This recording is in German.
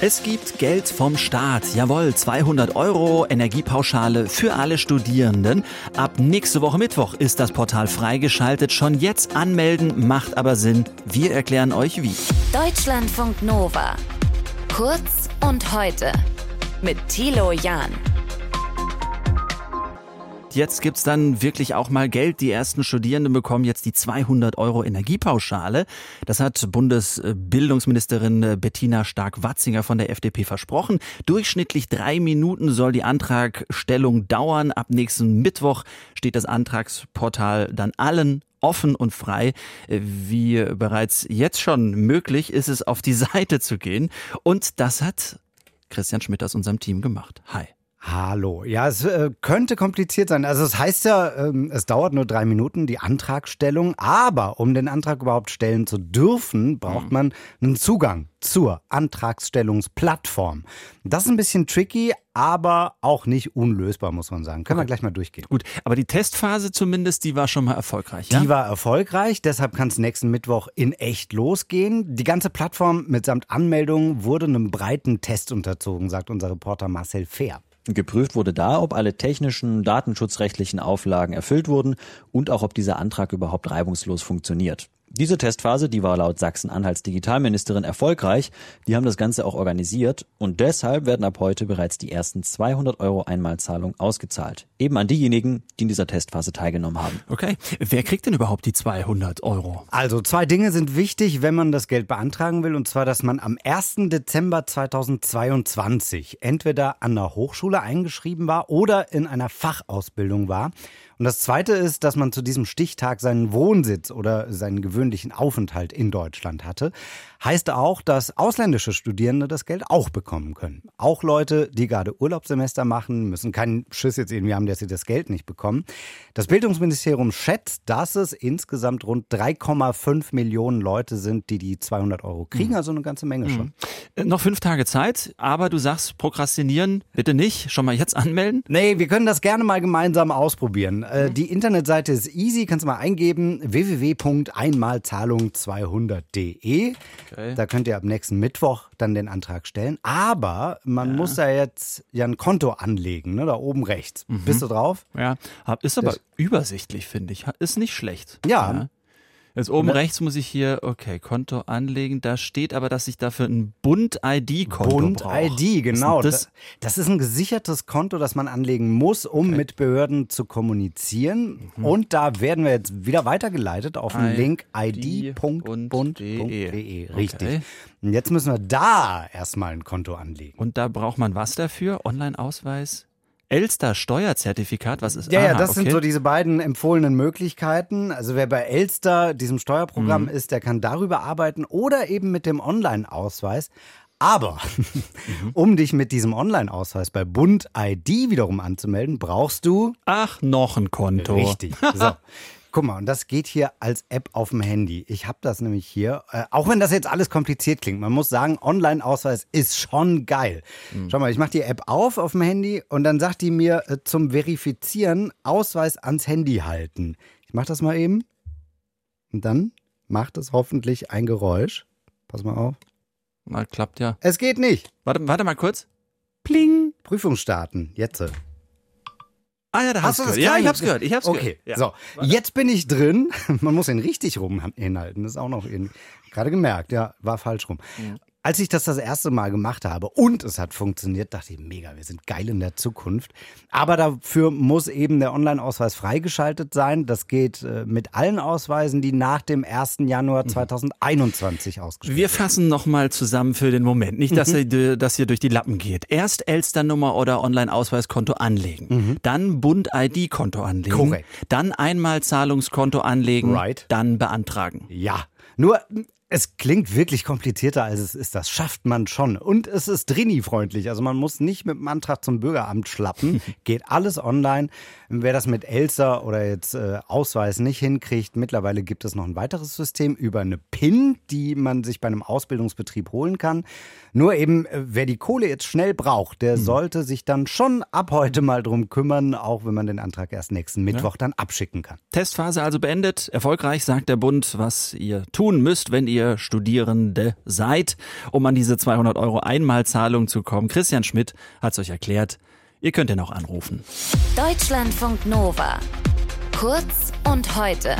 Es gibt Geld vom Staat. Jawohl, 200 Euro Energiepauschale für alle Studierenden. Ab nächste Woche Mittwoch ist das Portal freigeschaltet. Schon jetzt anmelden macht aber Sinn. Wir erklären euch wie. Deutschlandfunk Nova. Kurz und heute. Mit Thilo Jahn. Jetzt gibt's dann wirklich auch mal Geld. Die ersten Studierenden bekommen jetzt die 200 Euro Energiepauschale. Das hat Bundesbildungsministerin Bettina Stark-Watzinger von der FDP versprochen. Durchschnittlich drei Minuten soll die Antragstellung dauern. Ab nächsten Mittwoch steht das Antragsportal dann allen offen und frei. Wie bereits jetzt schon möglich ist es, auf die Seite zu gehen. Und das hat Christian Schmidt aus unserem Team gemacht. Hi. Hallo. Ja, es äh, könnte kompliziert sein. Also es heißt ja, ähm, es dauert nur drei Minuten, die Antragstellung. Aber um den Antrag überhaupt stellen zu dürfen, braucht mhm. man einen Zugang zur Antragstellungsplattform. Das ist ein bisschen tricky, aber auch nicht unlösbar, muss man sagen. Können okay. wir gleich mal durchgehen. Gut, aber die Testphase zumindest, die war schon mal erfolgreich. Ja? Die war erfolgreich, deshalb kann es nächsten Mittwoch in echt losgehen. Die ganze Plattform mitsamt Anmeldung wurde einem breiten Test unterzogen, sagt unser Reporter Marcel Fehr. Geprüft wurde da, ob alle technischen, datenschutzrechtlichen Auflagen erfüllt wurden und auch ob dieser Antrag überhaupt reibungslos funktioniert. Diese Testphase, die war laut Sachsen-Anhalts Digitalministerin erfolgreich. Die haben das Ganze auch organisiert und deshalb werden ab heute bereits die ersten 200 Euro Einmalzahlung ausgezahlt. Eben an diejenigen, die in dieser Testphase teilgenommen haben. Okay. Wer kriegt denn überhaupt die 200 Euro? Also zwei Dinge sind wichtig, wenn man das Geld beantragen will. Und zwar, dass man am 1. Dezember 2022 entweder an der Hochschule eingeschrieben war oder in einer Fachausbildung war. Und das Zweite ist, dass man zu diesem Stichtag seinen Wohnsitz oder seinen gewöhnlichen Aufenthalt in Deutschland hatte. Heißt auch, dass ausländische Studierende das Geld auch bekommen können. Auch Leute, die gerade Urlaubssemester machen, müssen keinen Schiss jetzt irgendwie haben, dass sie das Geld nicht bekommen. Das Bildungsministerium schätzt, dass es insgesamt rund 3,5 Millionen Leute sind, die die 200 Euro kriegen. Mhm. Also eine ganze Menge schon. Mhm. Noch fünf Tage Zeit, aber du sagst, prokrastinieren bitte nicht. Schon mal jetzt anmelden? Nee, wir können das gerne mal gemeinsam ausprobieren. Äh. Die Internetseite ist easy, kannst du mal eingeben www.einmalzahlung200.de. Okay. Da könnt ihr ab nächsten Mittwoch dann den Antrag stellen. Aber man ja. muss da jetzt ja ein Konto anlegen, ne, da oben rechts. Mhm. Bist du drauf? Ja, ist aber das übersichtlich, finde ich. Ist nicht schlecht. ja. ja. Jetzt oben rechts muss ich hier, okay, Konto anlegen. Da steht aber, dass ich dafür ein Bund-ID-Konto Bund brauche. Bund-ID, genau. Das? das? ist ein gesichertes Konto, das man anlegen muss, um okay. mit Behörden zu kommunizieren. Mhm. Und da werden wir jetzt wieder weitergeleitet auf den Link id.bund.de. Richtig. Okay. Und jetzt müssen wir da erstmal ein Konto anlegen. Und da braucht man was dafür? Online-Ausweis? Elster Steuerzertifikat, was ist Ja, Aha, ja, das okay. sind so diese beiden empfohlenen Möglichkeiten. Also wer bei Elster, diesem Steuerprogramm mhm. ist, der kann darüber arbeiten oder eben mit dem Online-Ausweis. Aber um dich mit diesem Online-Ausweis bei Bund ID wiederum anzumelden, brauchst du. Ach, noch ein Konto. Richtig. So. Guck mal, und das geht hier als App auf dem Handy. Ich habe das nämlich hier. Äh, auch wenn das jetzt alles kompliziert klingt, man muss sagen, Online-Ausweis ist schon geil. Mhm. Schau mal, ich mache die App auf auf dem Handy und dann sagt die mir äh, zum Verifizieren Ausweis ans Handy halten. Ich mache das mal eben. Und dann macht es hoffentlich ein Geräusch. Pass mal auf. Mal klappt ja. Es geht nicht. Warte, warte mal kurz. Pling. Prüfung starten. Jetzt. Ah ja, da hast, hast du das gehört. Ja, ich hab's gehört. Ich hab's okay. gehört. So, jetzt bin ich drin. Man muss ihn richtig rum hinhalten. Das ist auch noch gerade gemerkt. Ja, war falsch rum. Ja. Als ich das das erste Mal gemacht habe und es hat funktioniert, dachte ich, mega, wir sind geil in der Zukunft. Aber dafür muss eben der Online-Ausweis freigeschaltet sein. Das geht äh, mit allen Ausweisen, die nach dem 1. Januar 2021 mhm. ausgestellt Wir fassen nochmal zusammen für den Moment. Nicht, dass, mhm. ihr, dass ihr durch die Lappen geht. Erst Elster-Nummer oder Online-Ausweiskonto anlegen. Mhm. Dann Bund-ID-Konto anlegen. Korrekt. Dann Einmalzahlungskonto anlegen. Right. Dann beantragen. Ja. Nur es klingt wirklich komplizierter, als es ist. Das schafft man schon. Und es ist Drini-freundlich. Also man muss nicht mit dem Antrag zum Bürgeramt schlappen. Geht alles online. Wer das mit Elsa oder jetzt äh, Ausweis nicht hinkriegt, mittlerweile gibt es noch ein weiteres System über eine PIN, die man sich bei einem Ausbildungsbetrieb holen kann. Nur eben, äh, wer die Kohle jetzt schnell braucht, der mhm. sollte sich dann schon ab heute mal drum kümmern, auch wenn man den Antrag erst nächsten Mittwoch ja. dann abschicken kann. Testphase also beendet. Erfolgreich sagt der Bund, was ihr tun müsst, wenn ihr ihr Studierende seid, um an diese 200 Euro Einmalzahlung zu kommen. Christian Schmidt hat es euch erklärt. Ihr könnt ihn auch anrufen. Deutschlandfunk Nova. Kurz und heute.